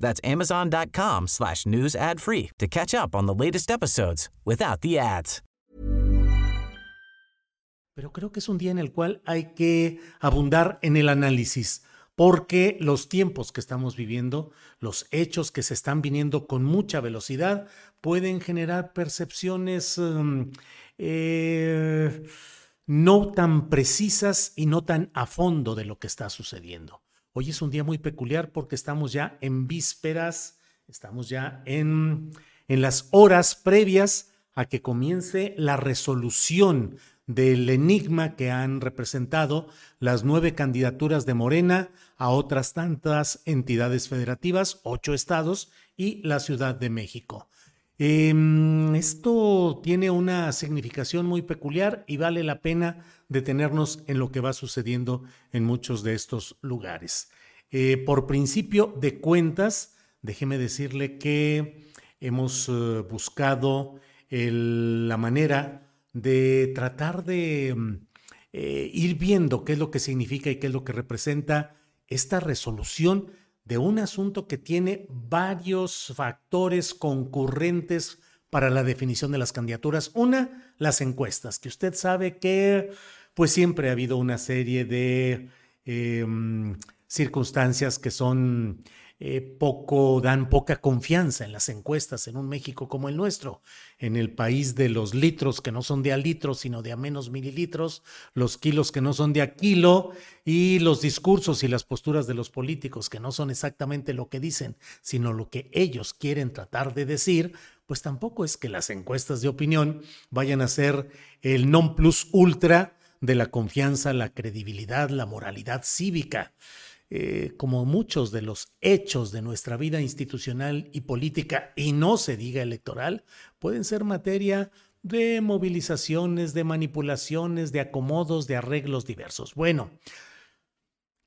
That's amazon.com slash news ad free to catch up on the latest episodes without the ads. Pero creo que es un día en el cual hay que abundar en el análisis, porque los tiempos que estamos viviendo, los hechos que se están viniendo con mucha velocidad, pueden generar percepciones um, eh, no tan precisas y no tan a fondo de lo que está sucediendo. Hoy es un día muy peculiar porque estamos ya en vísperas, estamos ya en, en las horas previas a que comience la resolución del enigma que han representado las nueve candidaturas de Morena a otras tantas entidades federativas, ocho estados y la Ciudad de México. Em, esto tiene una significación muy peculiar y vale la pena detenernos en lo que va sucediendo en muchos de estos lugares. Eh, por principio de cuentas, déjeme decirle que hemos eh, buscado la manera de tratar de mm, eh, ir viendo qué es lo que significa y qué es lo que representa esta resolución de un asunto que tiene varios factores concurrentes para la definición de las candidaturas. Una, las encuestas, que usted sabe que pues siempre ha habido una serie de em, circunstancias que son eh, poco, dan poca confianza en las encuestas en un México como el nuestro, en el país de los litros que no son de a litro, sino de a menos mililitros, los kilos que no son de a kilo y los discursos y las posturas de los políticos que no son exactamente lo que dicen, sino lo que ellos quieren tratar de decir, pues tampoco es que las encuestas de opinión vayan a ser el non plus ultra de la confianza, la credibilidad, la moralidad cívica. Eh, como muchos de los hechos de nuestra vida institucional y política, y no se diga electoral, pueden ser materia de movilizaciones, de manipulaciones, de acomodos, de arreglos diversos. Bueno,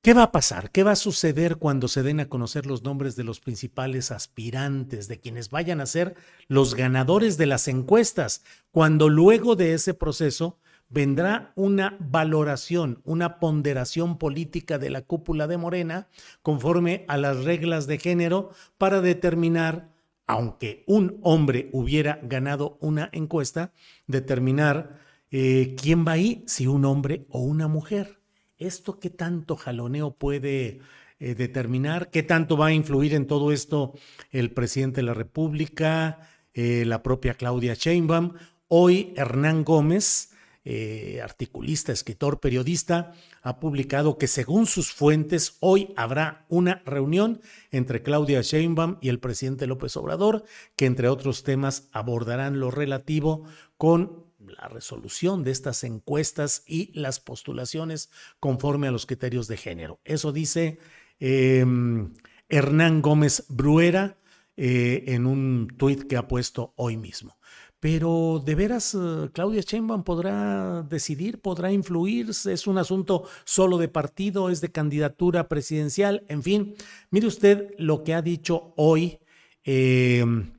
¿qué va a pasar? ¿Qué va a suceder cuando se den a conocer los nombres de los principales aspirantes, de quienes vayan a ser los ganadores de las encuestas, cuando luego de ese proceso vendrá una valoración, una ponderación política de la cúpula de Morena conforme a las reglas de género para determinar, aunque un hombre hubiera ganado una encuesta, determinar eh, quién va ahí, si un hombre o una mujer. ¿Esto qué tanto jaloneo puede eh, determinar? ¿Qué tanto va a influir en todo esto el presidente de la República, eh, la propia Claudia Sheinbaum? Hoy Hernán Gómez, eh, articulista, escritor, periodista, ha publicado que según sus fuentes hoy habrá una reunión entre Claudia Sheinbaum y el presidente López Obrador, que entre otros temas abordarán lo relativo con la resolución de estas encuestas y las postulaciones conforme a los criterios de género. Eso dice em, Hernán Gómez Bruera eh, en un tuit que ha puesto hoy mismo. Pero de veras, eh, Claudia Sheinbaum podrá decidir, podrá influir, es un asunto solo de partido, es de candidatura presidencial, en fin. Mire usted lo que ha dicho hoy. Em,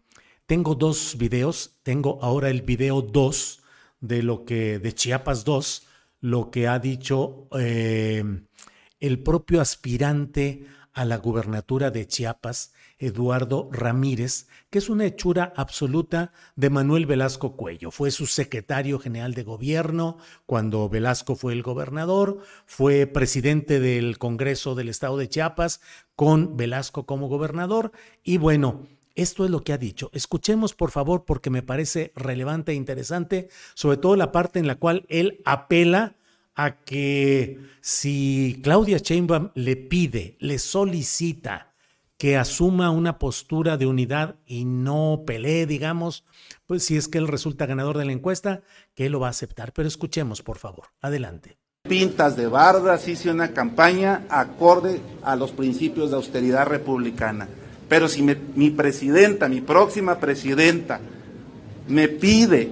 tengo dos videos, tengo ahora el video 2 de lo que, de Chiapas 2, lo que ha dicho em, el propio aspirante a la gubernatura de Chiapas Eduardo Ramírez, que es una hechura absoluta de Manuel Velasco Cuello. Fue su secretario general de gobierno cuando Velasco fue el gobernador, fue presidente del Congreso del Estado de Chiapas con Velasco como gobernador y bueno, esto es lo que ha dicho. Escuchemos, por favor, porque me parece relevante e interesante, sobre todo la parte en la cual él apela a que si Claudia Sheinbaum le pide, le solicita que asuma una postura de unidad y no pelee, digamos, pues si es que él resulta ganador de la encuesta, que él lo va a aceptar. Pero escuchemos, por favor. Adelante. Pintas de bardas, hice una campaña acorde a los principios de austeridad republicana. Pero si mi presidenta, mi próxima presidenta, me pide,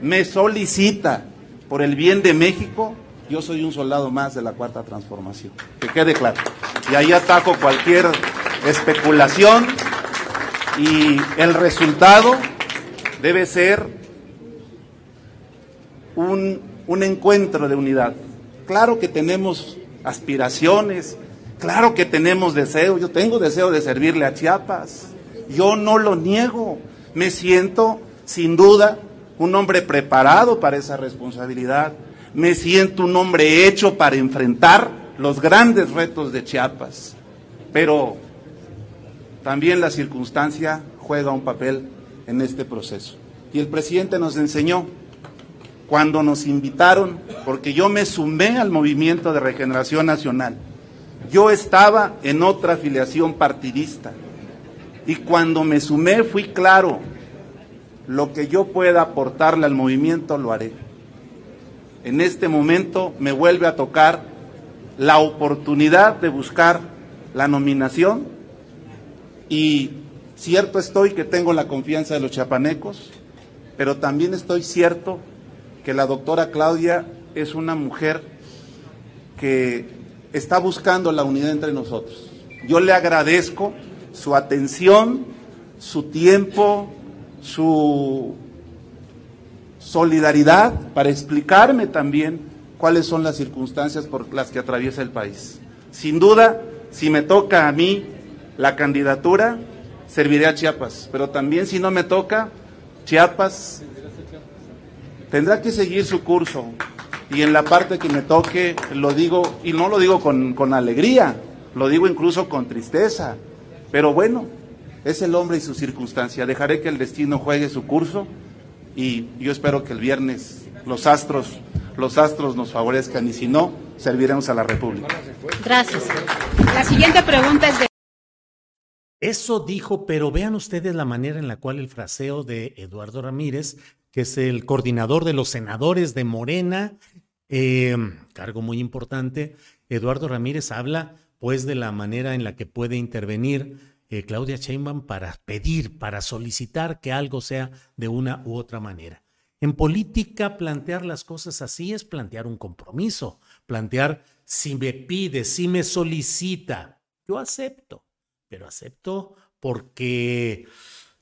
me solicita por el bien de México, yo soy un soldado más de la cuarta transformación. Que quede claro. Y ahí ataco cualquier especulación y el resultado debe ser un, un encuentro de unidad. Claro que tenemos aspiraciones, claro que tenemos deseo, yo tengo deseo de servirle a Chiapas, yo no lo niego, me siento sin duda un hombre preparado para esa responsabilidad. Me siento un hombre hecho para enfrentar los grandes retos de Chiapas. Pero también la circunstancia juega un papel en este proceso. Y el presidente nos enseñó cuando nos invitaron, porque yo me sumé al movimiento de regeneración nacional. Yo estaba en otra afiliación partidista. Y cuando me sumé fui claro, lo que yo pueda aportarle al movimiento lo haré. En este momento me vuelve a tocar la oportunidad de buscar la nominación y cierto estoy que tengo la confianza de los chapanecos, pero también estoy cierto que la doctora Claudia es una mujer que está buscando la unidad entre nosotros. Yo le agradezco su atención, su tiempo, su solidaridad para explicarme también cuáles son las circunstancias por las que atraviesa el país. Sin duda, si me toca a mí la candidatura, serviré a Chiapas, pero también si no me toca, Chiapas tendrá que seguir su curso. Y en la parte que me toque, lo digo, y no lo digo con, con alegría, lo digo incluso con tristeza, pero bueno, es el hombre y su circunstancia. Dejaré que el destino juegue su curso y yo espero que el viernes los astros, los astros nos favorezcan y si no, serviremos a la República. Gracias. La siguiente pregunta es de eso dijo, pero vean ustedes la manera en la cual el fraseo de Eduardo Ramírez, que es el coordinador de los senadores de Morena, eh, cargo muy importante, Eduardo Ramírez habla pues de la manera en la que puede intervenir eh, Claudia Sheinbaum para pedir, para solicitar que algo sea de una u otra manera. En política, plantear las cosas así es plantear un compromiso, plantear si me pide, si me solicita, yo acepto, pero acepto porque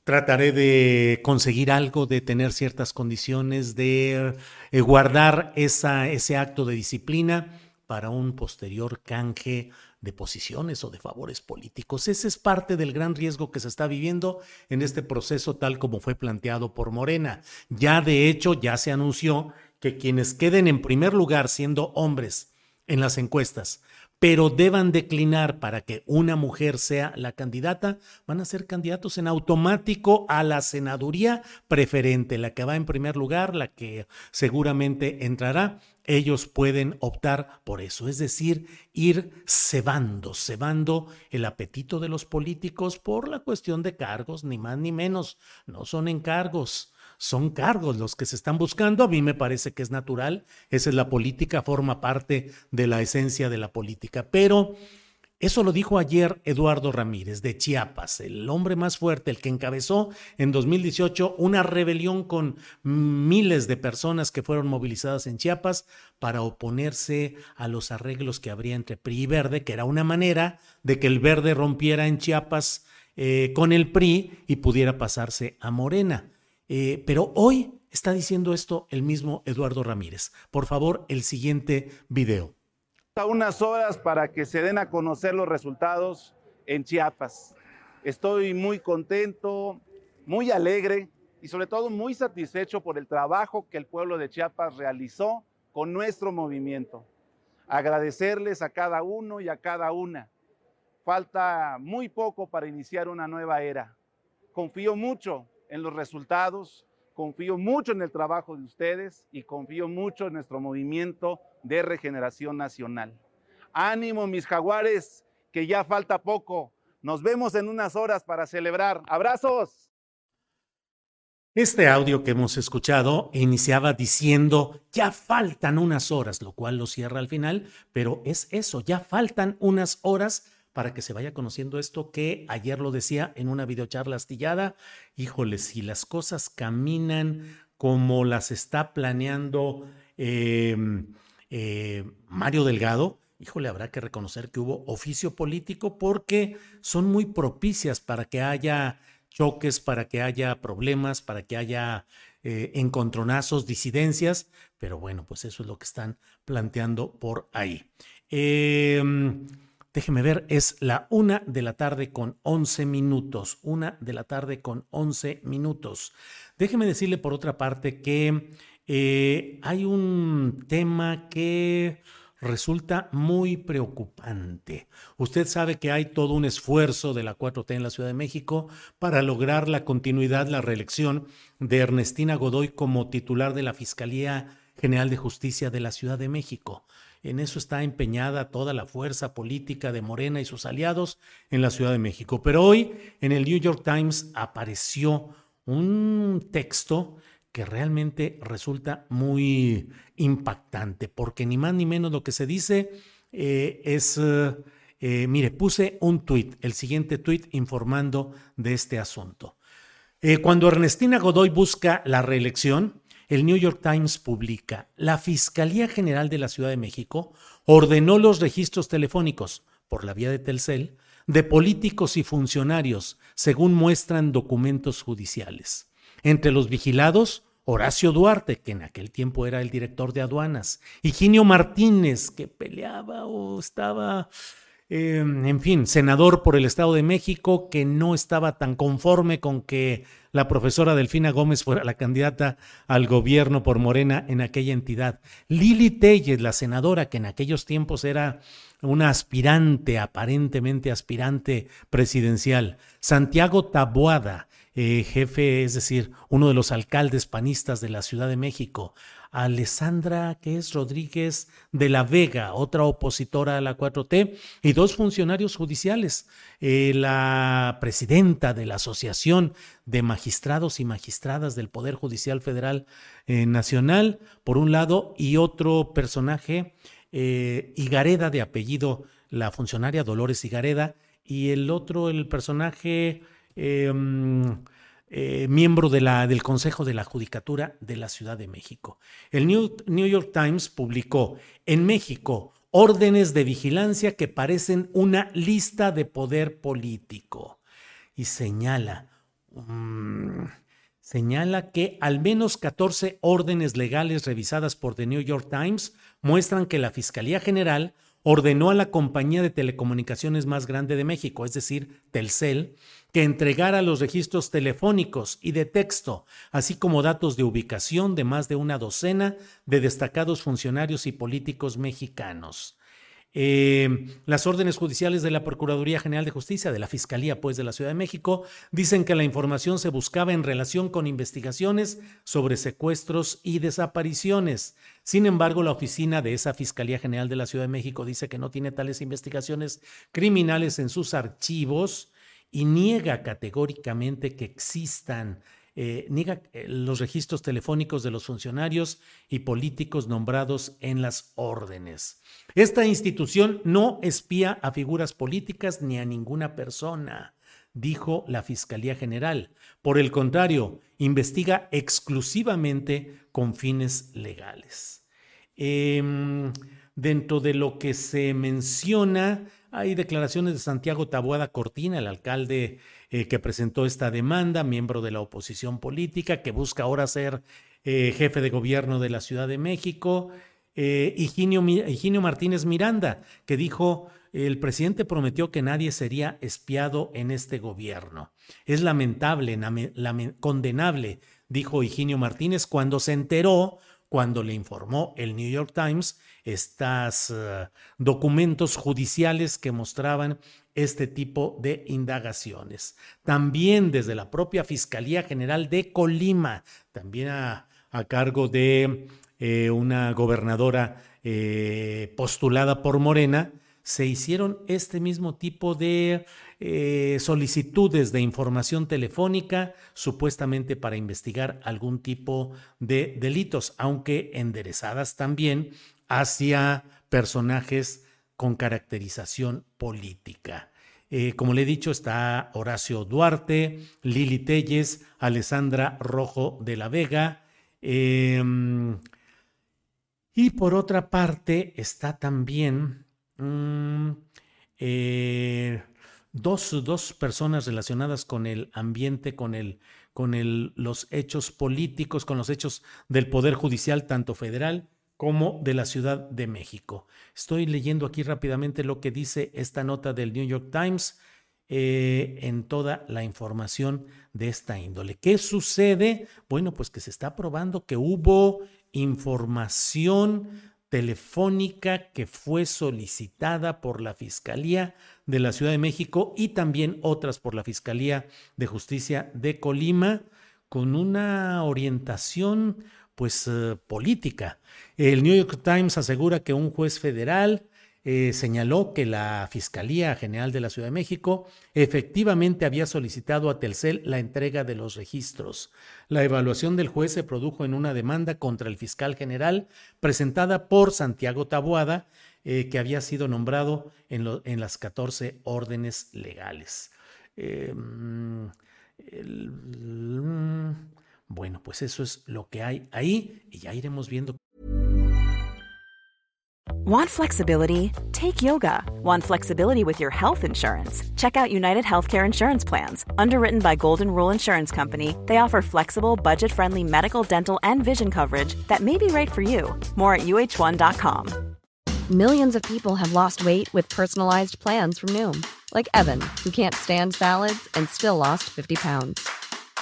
trataré de conseguir algo, de tener ciertas condiciones, de eh, guardar esa, ese acto de disciplina para un posterior canje de posiciones o de favores políticos. Ese es parte del gran riesgo que se está viviendo en este proceso tal como fue planteado por Morena. Ya de hecho, ya se anunció que quienes queden en primer lugar siendo hombres en las encuestas pero deban declinar para que una mujer sea la candidata, van a ser candidatos en automático a la senaduría preferente, la que va en primer lugar, la que seguramente entrará. Ellos pueden optar por eso, es decir, ir cebando, cebando el apetito de los políticos por la cuestión de cargos, ni más ni menos. No son encargos, son cargos los que se están buscando. A mí me parece que es natural. Esa es la política, forma parte de la esencia de la política. Pero eso lo dijo ayer Eduardo Ramírez de Chiapas, el hombre más fuerte, el que encabezó en 2018 una rebelión con miles de personas que fueron movilizadas en Chiapas para oponerse a los arreglos que habría entre PRI y Verde, que era una manera de que el Verde rompiera en Chiapas eh, con el PRI y pudiera pasarse a Morena. Eh, pero hoy está diciendo esto el mismo Eduardo Ramírez. Por favor, el siguiente video. A unas horas para que se den a conocer los resultados en Chiapas. Estoy muy contento, muy alegre y sobre todo muy satisfecho por el trabajo que el pueblo de Chiapas realizó con nuestro movimiento. Agradecerles a cada uno y a cada una. Falta muy poco para iniciar una nueva era. Confío mucho en los resultados, confío mucho en el trabajo de ustedes y confío mucho en nuestro movimiento de regeneración nacional. Ánimo, mis jaguares, que ya falta poco. Nos vemos en unas horas para celebrar. Abrazos. Este audio que hemos escuchado iniciaba diciendo, ya faltan unas horas, lo cual lo cierra al final, pero es eso, ya faltan unas horas para que se vaya conociendo esto que ayer lo decía en una videocharla astillada. Híjole, si las cosas caminan como las está planeando em, eh, Mario Delgado, híjole, habrá que reconocer que hubo oficio político porque son muy propicias para que haya choques, para que haya problemas, para que haya eh, encontronazos, disidencias, pero bueno, pues eso es lo que están planteando por ahí. Em, déjeme ver, es la una de la tarde con 11 minutos, una de la tarde con 11 minutos. Déjeme decirle por otra parte que eh, hay un tema que resulta muy preocupante. Usted sabe que hay todo un esfuerzo de la 4T en la Ciudad de México para lograr la continuidad, la reelección de Ernestina Godoy como titular de la Fiscalía General de Justicia de la Ciudad de México. En eso está empeñada toda la fuerza política de Morena y sus aliados en la Ciudad de México. Pero hoy en el New York Times apareció un texto que realmente resulta muy impactante, porque ni más ni menos lo que se dice eh, es, eh, mire, puse un tuit, el siguiente tuit informando de este asunto. Eh, cuando Ernestina Godoy busca la reelección, el New York Times publica, la Fiscalía General de la Ciudad de México ordenó los registros telefónicos por la vía de Telcel de políticos y funcionarios, según muestran documentos judiciales. Entre los vigilados, Horacio Duarte, que en aquel tiempo era el director de aduanas, Higinio Martínez, que peleaba o estaba, em, en fin, senador por el Estado de México, que no estaba tan conforme con que la profesora Delfina Gómez fuera la candidata al gobierno por Morena en aquella entidad. Lili Telles, la senadora, que en aquellos tiempos era una aspirante, aparentemente aspirante presidencial. Santiago Taboada, eh, jefe, es decir, uno de los alcaldes panistas de la Ciudad de México, Alessandra, que es Rodríguez de la Vega, otra opositora a la 4T, y dos funcionarios judiciales, eh, la presidenta de la Asociación de Magistrados y Magistradas del Poder Judicial Federal eh, Nacional, por un lado, y otro personaje, Higareda de apellido, la funcionaria Dolores Higareda, y el otro, el personaje Em, eh, miembro del Consejo de la Judicatura de la Ciudad de México. El New, New York Times publicó en México órdenes de vigilancia que parecen una lista de poder político y señala, mm, señala que al menos 14 órdenes legales revisadas por The New York Times muestran que la Fiscalía General ordenó a la compañía de telecomunicaciones más grande de México, es decir, Telcel, que entregara los registros telefónicos y de texto, así como datos de ubicación de más de una docena de destacados funcionarios y políticos mexicanos. Eh, las órdenes judiciales de la Procuraduría General de Justicia, de la Fiscalía, pues, de la Ciudad de México, dicen que la información se buscaba en relación con investigaciones sobre secuestros y desapariciones. Sin embargo, la oficina de esa Fiscalía General de la Ciudad de México dice que no tiene tales investigaciones criminales en sus archivos y niega categóricamente que existan eh, niega eh, los registros telefónicos de los funcionarios y políticos nombrados en las órdenes. Esta institución no espía a figuras políticas ni a ninguna persona, dijo la Fiscalía General. Por el contrario, investiga exclusivamente con fines legales. Em, dentro de lo que se menciona, hay declaraciones de Santiago Taboada Cortina, el alcalde eh, que presentó esta demanda, miembro de la oposición política, que busca ahora ser eh, jefe de gobierno de la Ciudad de México. Eh, Higinio, Martínez Miranda, que dijo el presidente prometió que nadie sería espiado en este gobierno. Es lamentable, condenable, dijo Higinio Martínez cuando se enteró, cuando le informó el New York Times, estos eh, documentos judiciales que mostraban este tipo de indagaciones. También desde la propia Fiscalía General de Colima, también a, cargo de eh, una gobernadora eh, postulada por Morena, se hicieron este mismo tipo de solicitudes de información telefónica, supuestamente para investigar algún tipo de delitos, aunque enderezadas también hacia personajes con caracterización política. Eh, como le he dicho, está Horacio Duarte, Lili Telles, Alessandra Rojo de la Vega. Em, y por otra parte está también Mm, eh, dos, dos, personas relacionadas con el ambiente, con, el, con el, los hechos políticos, con los hechos del Poder Judicial, tanto federal como de la Ciudad de México. Estoy leyendo aquí rápidamente lo que dice esta nota del New York Times eh, en toda la información de esta índole. ¿Qué sucede? Bueno, pues que se está probando que hubo información telefónica que fue solicitada por la Fiscalía de la Ciudad de México y también otras por la Fiscalía de Justicia de Colima con una orientación pues eh, política. El New York Times asegura que un juez federal eh, señaló que la Fiscalía General de la Ciudad de México efectivamente había solicitado a Telcel la entrega de los registros. La evaluación del juez se produjo en una demanda contra el fiscal general presentada por Santiago Taboada, eh, que había sido nombrado en, las 14 órdenes legales. Em, mm, bueno, pues eso es lo que hay ahí y ya iremos viendo Want flexibility? Take yoga. Want flexibility with your health insurance? Check out United Healthcare Insurance Plans. Underwritten by Golden Rule Insurance Company, they offer flexible, budget friendly medical, dental, and vision coverage that may be right for you. More at uh1.com. Millions of people have lost weight with personalized plans from Noom, like Evan, who can't stand salads and still lost 50 pounds.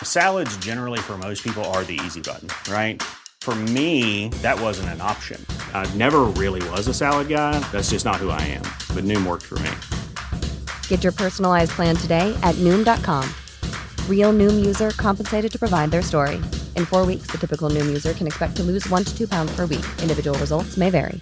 Salads, generally, for most people, are the easy button, right? For me, that wasn't an option. I never really was a salad guy. That's just not who I am. But Noom worked for me. Get your personalized plan today at Noom.com. Real Noom user compensated to provide their story. In four weeks, the typical Noom user can expect to lose one to two pounds per week. Individual results may vary.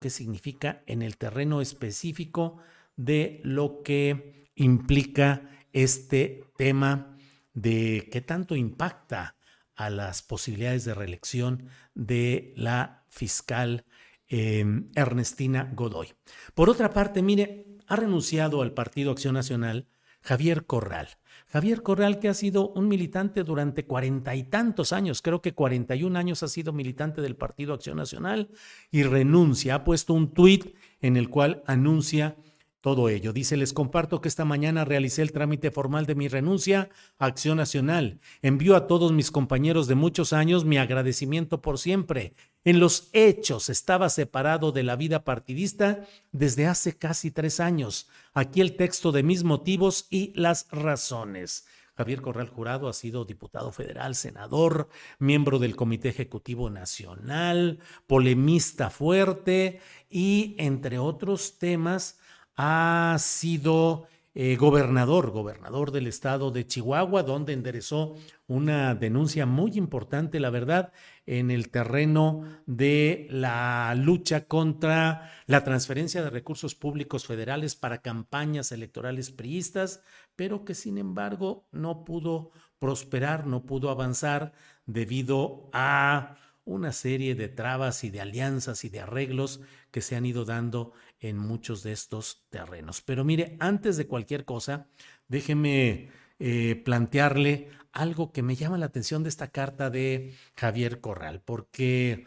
¿Qué significa en el terreno específico de lo que implica este tema? de qué tanto impacta a las posibilidades de reelección de la fiscal em, Ernestina Godoy. Por otra parte, mire, ha renunciado al Partido Acción Nacional Javier Corral. Javier Corral, que ha sido un militante durante cuarenta y tantos años, creo que cuarenta y un años ha sido militante del Partido Acción Nacional y renuncia. Ha puesto un tuit en el cual anuncia todo ello. Dice, les comparto que esta mañana realicé el trámite formal de mi renuncia a Acción Nacional. Envío a todos mis compañeros de muchos años mi agradecimiento por siempre. En los hechos estaba separado de la vida partidista desde hace casi tres años. Aquí el texto de mis motivos y las razones. Javier Corral Jurado ha sido diputado federal, senador, miembro del Comité Ejecutivo Nacional, polemista fuerte y, entre otros temas, ha sido eh, gobernador, gobernador del estado de Chihuahua, donde enderezó una denuncia muy importante, la verdad, en el terreno de la lucha contra la transferencia de recursos públicos federales para campañas electorales priistas, pero que sin embargo no pudo prosperar, no pudo avanzar debido a una serie de trabas y de alianzas y de arreglos que se han ido dando en muchos de estos terrenos. Pero mire, antes de cualquier cosa, déjeme eh, plantearle algo que me llama la atención de esta carta de Javier Corral, porque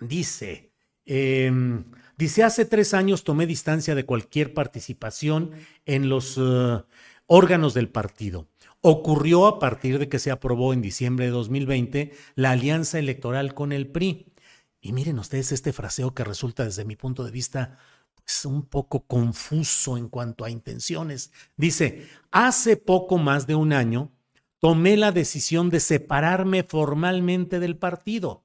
dice, em, dice, hace tres años tomé distancia de cualquier participación en los eh, órganos del partido ocurrió a partir de que se aprobó en diciembre de 2020 la alianza electoral con el PRI. Y miren ustedes este fraseo que resulta desde mi punto de vista pues, un poco confuso en cuanto a intenciones. Dice, hace poco más de un año tomé la decisión de separarme formalmente del partido.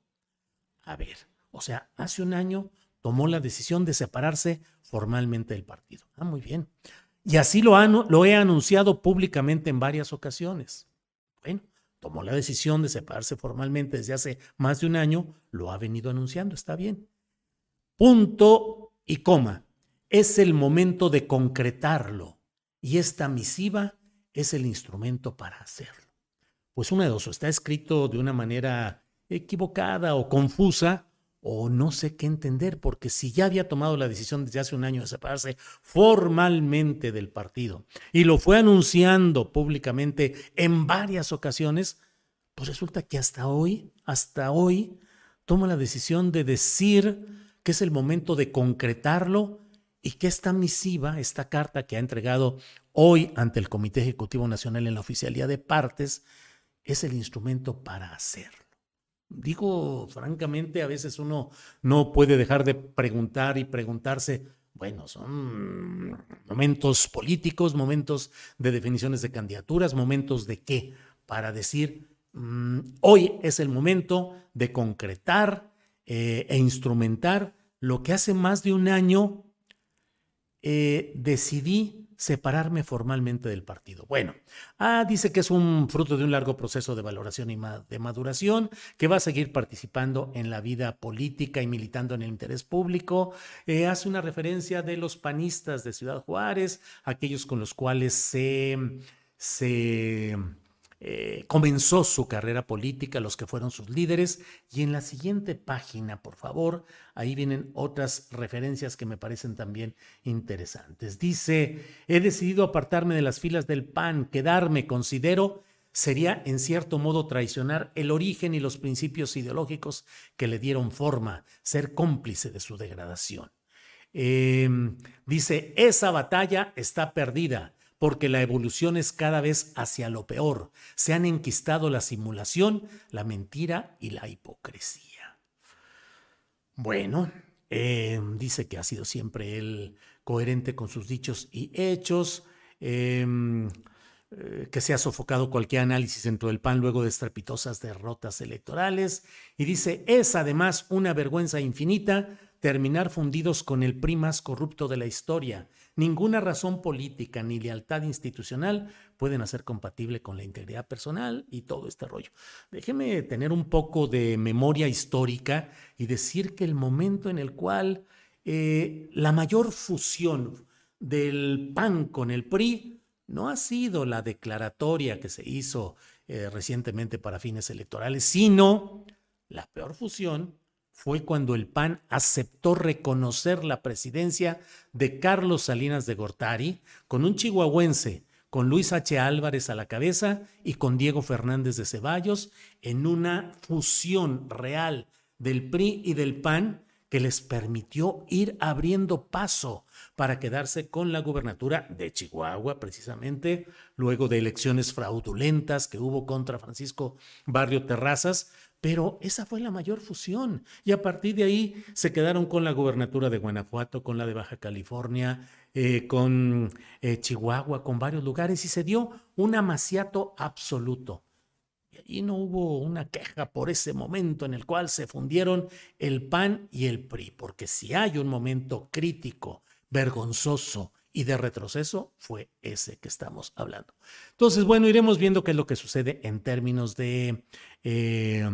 A ver, o sea, hace un año tomó la decisión de separarse formalmente del partido. Ah, muy bien. Y así lo, lo he anunciado públicamente en varias ocasiones. Bueno, tomó la decisión de separarse formalmente desde hace más de un año, lo ha venido anunciando, está bien. Punto y coma. Es el momento de concretarlo y esta misiva es el instrumento para hacerlo. Pues una de dos, está escrito de una manera equivocada o confusa, o no sé qué entender, porque si ya había tomado la decisión desde hace un año de separarse formalmente del partido y lo fue anunciando públicamente en varias ocasiones, pues resulta que hasta hoy, hasta hoy, toma la decisión de decir que es el momento de concretarlo y que esta misiva, esta carta que ha entregado hoy ante el Comité Ejecutivo Nacional en la oficialía de partes, es el instrumento para hacerlo. Digo, francamente, a veces uno no puede dejar de preguntar y preguntarse, bueno, son momentos políticos, momentos de definiciones de candidaturas, momentos de qué, para decir, mm, hoy es el momento de concretar eh, e instrumentar lo que hace más de un año eh, decidí separarme formalmente del partido. Bueno, ah, dice que es un fruto de un largo proceso de valoración y de maduración, que va a seguir participando en la vida política y militando en el interés público. Eh, hace una referencia de los panistas de Ciudad Juárez, aquellos con los cuales se, se eh, comenzó su carrera política, los que fueron sus líderes. Y en la siguiente página, por favor, ahí vienen otras referencias que me parecen también interesantes. Dice, he decidido apartarme de las filas del PAN, quedarme, considero sería en cierto modo traicionar el origen y los principios ideológicos que le dieron forma, ser cómplice de su degradación. Em, dice, esa batalla está perdida porque la evolución es cada vez hacia lo peor. Se han enquistado la simulación, la mentira y la hipocresía. Bueno, em, dice que ha sido siempre él coherente con sus dichos y hechos, em, eh, que se ha sofocado cualquier análisis dentro del PAN luego de estrepitosas derrotas electorales, y dice, es además una vergüenza infinita terminar fundidos con el PRI más corrupto de la historia, Ninguna razón política ni lealtad institucional pueden hacer compatible con la integridad personal y todo este rollo. Déjeme tener un poco de memoria histórica y decir que el momento en el cual eh, la mayor fusión del PAN con el PRI no ha sido la declaratoria que se hizo eh, recientemente para fines electorales, sino la peor fusión fue cuando el PAN aceptó reconocer la presidencia de Carlos Salinas de Gortari con un chihuahuense, con Luis H. Álvarez a la cabeza y con Diego Fernández de Ceballos en una fusión real del PRI y del PAN que les permitió ir abriendo paso para quedarse con la gubernatura de Chihuahua, precisamente luego de elecciones fraudulentas que hubo contra Francisco Barrio Terrazas, pero esa fue la mayor fusión. Y a partir de ahí se quedaron con la gubernatura de Guanajuato, con la de Baja California, eh, con eh, Chihuahua, con varios lugares, y se dio un amaciato absoluto. Y allí no hubo una queja por ese momento en el cual se fundieron el PAN y el PRI, porque si hay un momento crítico, vergonzoso, y de retroceso fue ese que estamos hablando. Entonces, bueno, iremos viendo qué es lo que sucede en términos de, eh,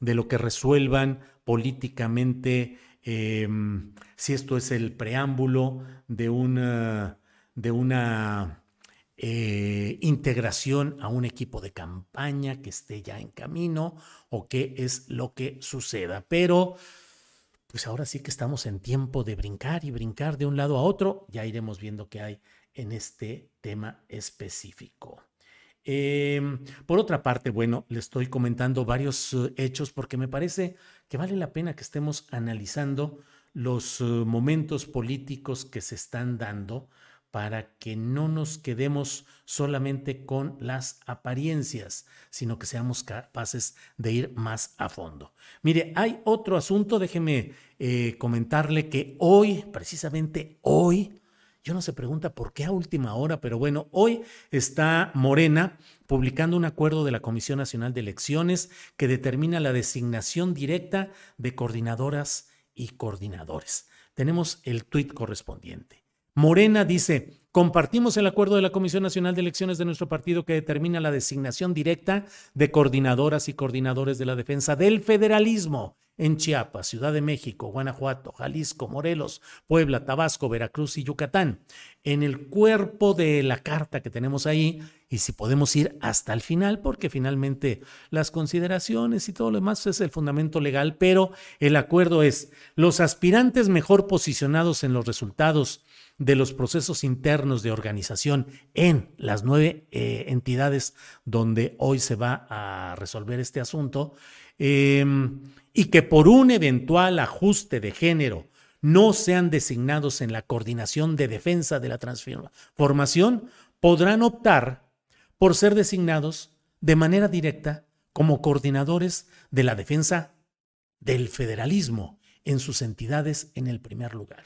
de lo que resuelvan políticamente, em, si esto es el preámbulo de una, de una eh, integración a un equipo de campaña que esté ya en camino o qué es lo que suceda. Pero pues ahora sí que estamos en tiempo de brincar y brincar de un lado a otro. Ya iremos viendo qué hay en este tema específico. Em, por otra parte, bueno, le estoy comentando varios eh, hechos porque me parece que vale la pena que estemos analizando los eh, momentos políticos que se están dando, para que no nos quedemos solamente con las apariencias, sino que seamos capaces de ir más a fondo. Mire, hay otro asunto, déjeme eh, comentarle que hoy, precisamente hoy, yo no se pregunta por qué a última hora, pero bueno, hoy está Morena publicando un acuerdo de la Comisión Nacional de Elecciones que determina la designación directa de coordinadoras y coordinadores. Tenemos el tuit correspondiente. Morena dice, compartimos el acuerdo de la Comisión Nacional de Elecciones de nuestro partido que determina la designación directa de coordinadoras y coordinadores de la defensa del federalismo en Chiapas, Ciudad de México, Guanajuato, Jalisco, Morelos, Puebla, Tabasco, Veracruz y Yucatán. En el cuerpo de la carta que tenemos ahí, y si podemos ir hasta el final, porque finalmente las consideraciones y todo lo demás es el fundamento legal, pero el acuerdo es los aspirantes mejor posicionados en los resultados de los procesos internos de organización en las nueve eh, entidades donde hoy se va a resolver este asunto, em, y que por un eventual ajuste de género no sean designados en la coordinación de defensa de la transformación, podrán optar por ser designados de manera directa como coordinadores de la defensa del federalismo en sus entidades en el primer lugar.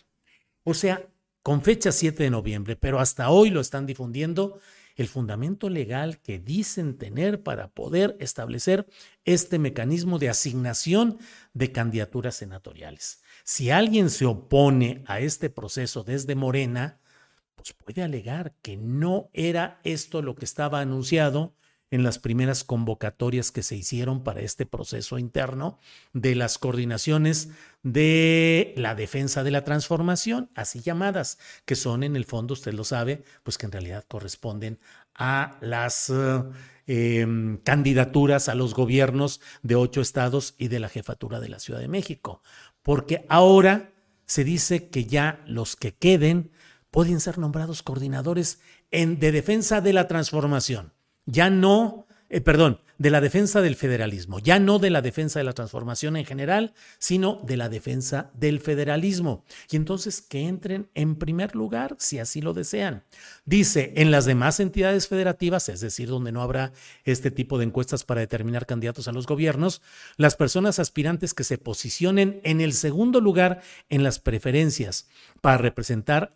O sea, con fecha 7 de noviembre, pero hasta hoy lo están difundiendo, el fundamento legal que dicen tener para poder establecer este mecanismo de asignación de candidaturas senatoriales. Si alguien se opone a este proceso desde Morena, pues puede alegar que no era esto lo que estaba anunciado en las primeras convocatorias que se hicieron para este proceso interno de las coordinaciones de la defensa de la transformación, así llamadas, que son en el fondo, usted lo sabe, pues que en realidad corresponden a las em, candidaturas a los gobiernos de ocho estados y de la jefatura de la Ciudad de México, porque ahora se dice que ya los que queden pueden ser nombrados coordinadores en, de defensa de la transformación ya no, eh, perdón, de la defensa del federalismo, ya no de la defensa de la transformación en general, sino de la defensa del federalismo. Y entonces que entren en primer lugar, si así lo desean. Dice, en las demás entidades federativas, es decir, donde no habrá este tipo de encuestas para determinar candidatos a los gobiernos, las personas aspirantes que se posicionen en el segundo lugar en las preferencias para representar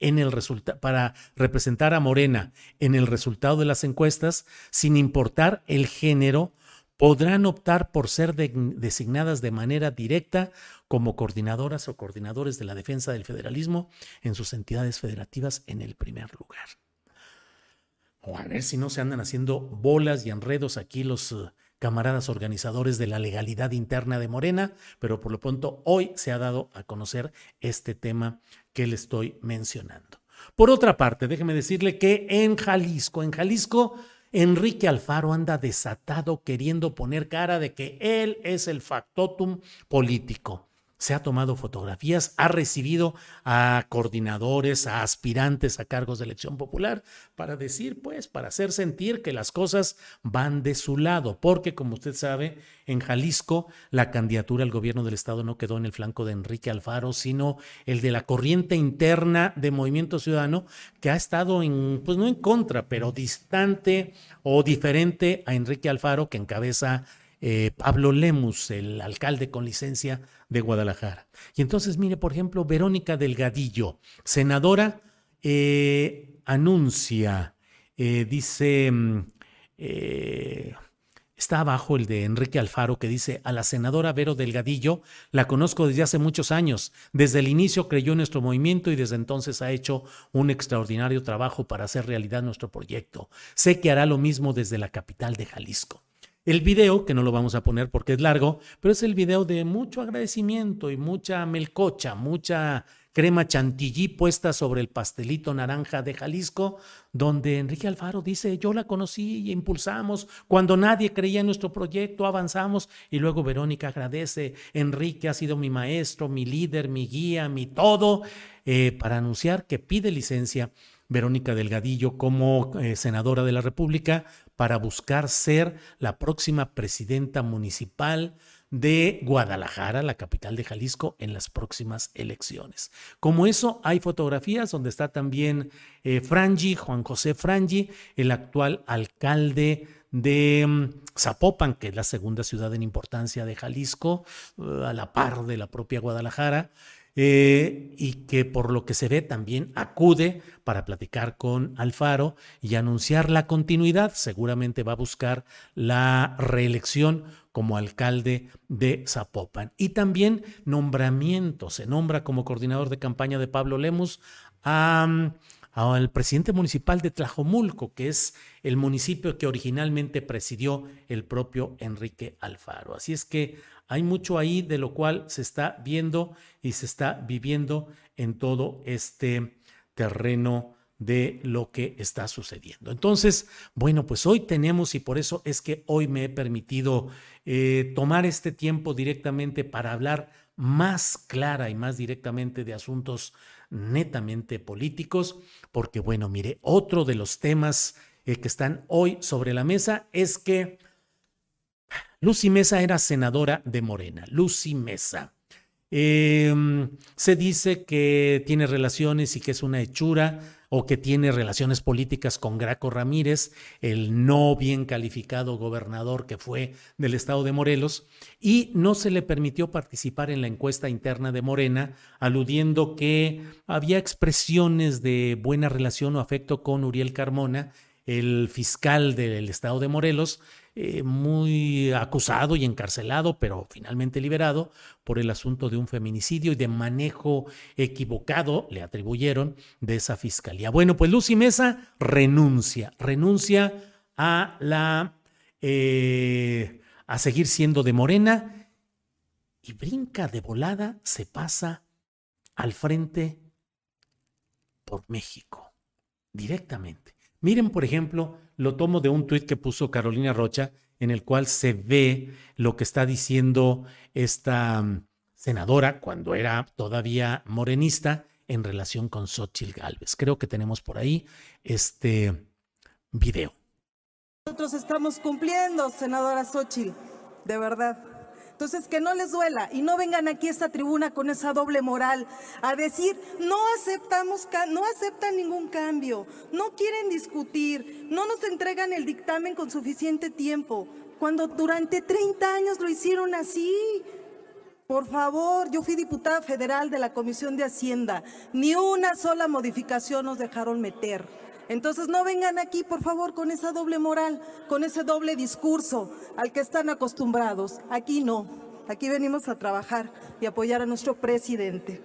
en el para representar a Morena en el resultado de las encuestas, sin importar el género, podrán optar por ser designadas de manera directa como coordinadoras o coordinadores de la defensa del federalismo en sus entidades federativas en el primer lugar. O a ver si no se andan haciendo bolas y enredos aquí los camaradas organizadores de la legalidad interna de Morena, pero por lo pronto hoy se ha dado a conocer este tema que le estoy mencionando. Por otra parte, déjeme decirle que en Jalisco, en Jalisco, Enrique Alfaro anda desatado queriendo poner cara de que él es el factotum político se ha tomado fotografías, ha recibido a coordinadores, a aspirantes a cargos de elección popular para decir, pues, para hacer sentir que las cosas van de su lado, porque como usted sabe, en Jalisco la candidatura al gobierno del estado no quedó en el flanco de Enrique Alfaro, sino el de la corriente interna de Movimiento Ciudadano que ha estado en, pues no en contra, pero distante o diferente a Enrique Alfaro que encabeza eh, Pablo Lemus, el alcalde con licencia de Guadalajara. Y entonces, mire, por ejemplo, Verónica Delgadillo, senadora, eh, anuncia, eh, dice, mm, está abajo el de Enrique Alfaro que dice, a la senadora Vero Delgadillo la conozco desde hace muchos años. Desde el inicio creyó en nuestro movimiento y desde entonces ha hecho un extraordinario trabajo para hacer realidad nuestro proyecto. Sé que hará lo mismo desde la capital de Jalisco. El video, que no lo vamos a poner porque es largo, pero es el video de mucho agradecimiento y mucha melcocha, mucha crema chantilly puesta sobre el pastelito naranja de Jalisco, donde Enrique Alfaro dice, yo la conocí y impulsamos, cuando nadie creía en nuestro proyecto, avanzamos, y luego Verónica agradece, Enrique ha sido mi maestro, mi líder, mi guía, mi todo, eh, para anunciar que pide licencia Verónica Delgadillo como eh, senadora de la República para buscar ser la próxima presidenta municipal de Guadalajara, la capital de Jalisco, en las próximas elecciones. Como eso, hay fotografías donde está también eh, Frangi, Juan José Frangi, el actual alcalde de mm, Zapopan, que es la segunda ciudad en importancia de Jalisco, eh, a la par de la propia Guadalajara. Eh, y que por lo que se ve también acude para platicar con Alfaro y anunciar la continuidad. Seguramente va a buscar la reelección como alcalde de Zapopan. Y también nombramiento. Se nombra como coordinador de campaña de Pablo Lemus a mm, al presidente municipal de Tlajomulco, que es el municipio que originalmente presidió el propio Enrique Alfaro. Así es que hay mucho ahí de lo cual se está viendo y se está viviendo en todo este terreno de lo que está sucediendo. Entonces, bueno, pues hoy tenemos y por eso es que hoy me he permitido eh, tomar este tiempo directamente para hablar más clara y más directamente de asuntos netamente políticos, porque bueno, mire, otro de los temas eh, que están hoy sobre la mesa es que Lucy Mesa era senadora de Morena, Lucy Mesa. Em, se dice que tiene relaciones y que es una hechura o que tiene relaciones políticas con Graco Ramírez, el no bien calificado gobernador que fue del estado de Morelos, y no se le permitió participar en la encuesta interna de Morena, aludiendo que había expresiones de buena relación o afecto con Uriel Carmona, el fiscal del estado de Morelos, eh, muy acusado y encarcelado, pero finalmente liberado por el asunto de un feminicidio y de manejo equivocado, le atribuyeron, de esa fiscalía. Bueno, pues Lucy Mesa renuncia, renuncia a la... Eh, a seguir siendo de Morena y brinca de volada, se pasa al frente por México, directamente. Miren, por ejemplo, lo tomo de un tuit que puso Carolina Rocha, en el cual se ve lo que está diciendo esta mm, senadora cuando era todavía morenista en relación con Xochitl Galvez. Creo que tenemos por ahí este video. Nosotros estamos cumpliendo, senadora Xochitl, de verdad. Entonces, que no les duela y no vengan aquí a esta tribuna con esa doble moral a decir, no aceptamos, no aceptan ningún cambio, no quieren discutir, no nos entregan el dictamen con suficiente tiempo, cuando durante 30 años lo hicieron así. Por favor, yo fui diputada federal de la Comisión de Hacienda, ni una sola modificación nos dejaron meter. Entonces no vengan aquí, por favor, con esa doble moral, con ese doble discurso al que están acostumbrados. Aquí no. Aquí venimos a trabajar y apoyar a nuestro presidente.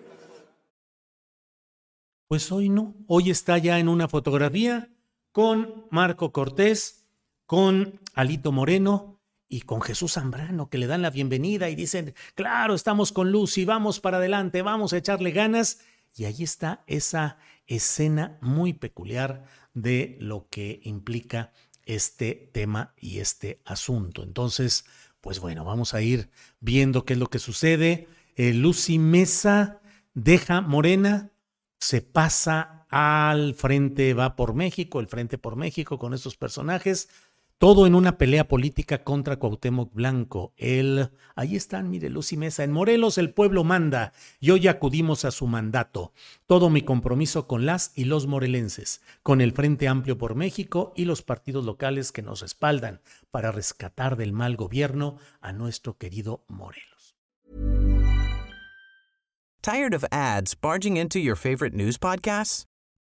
Pues hoy no. Hoy está ya en una fotografía con Marco Cortés, con Alito Moreno y con Jesús Zambrano, que le dan la bienvenida y dicen, claro, estamos con Lucy, vamos para adelante, vamos a echarle ganas. Y ahí está esa escena muy peculiar de lo que implica este tema y este asunto. Entonces, pues bueno, vamos a ir viendo qué es lo que sucede. Eh, Lucy Mesa deja Morena, se pasa al frente, va por México, el frente por México con estos personajes. Todo en una pelea política contra Cuauhtémoc Blanco. Él, ahí están, mire, Lucy Mesa. En Morelos el pueblo manda y hoy acudimos a su mandato. Todo mi compromiso con las y los morelenses, con el Frente Amplio por México y los partidos locales que nos respaldan para rescatar del mal gobierno a nuestro querido Morelos. Tired of ads barging into your favorite news podcasts?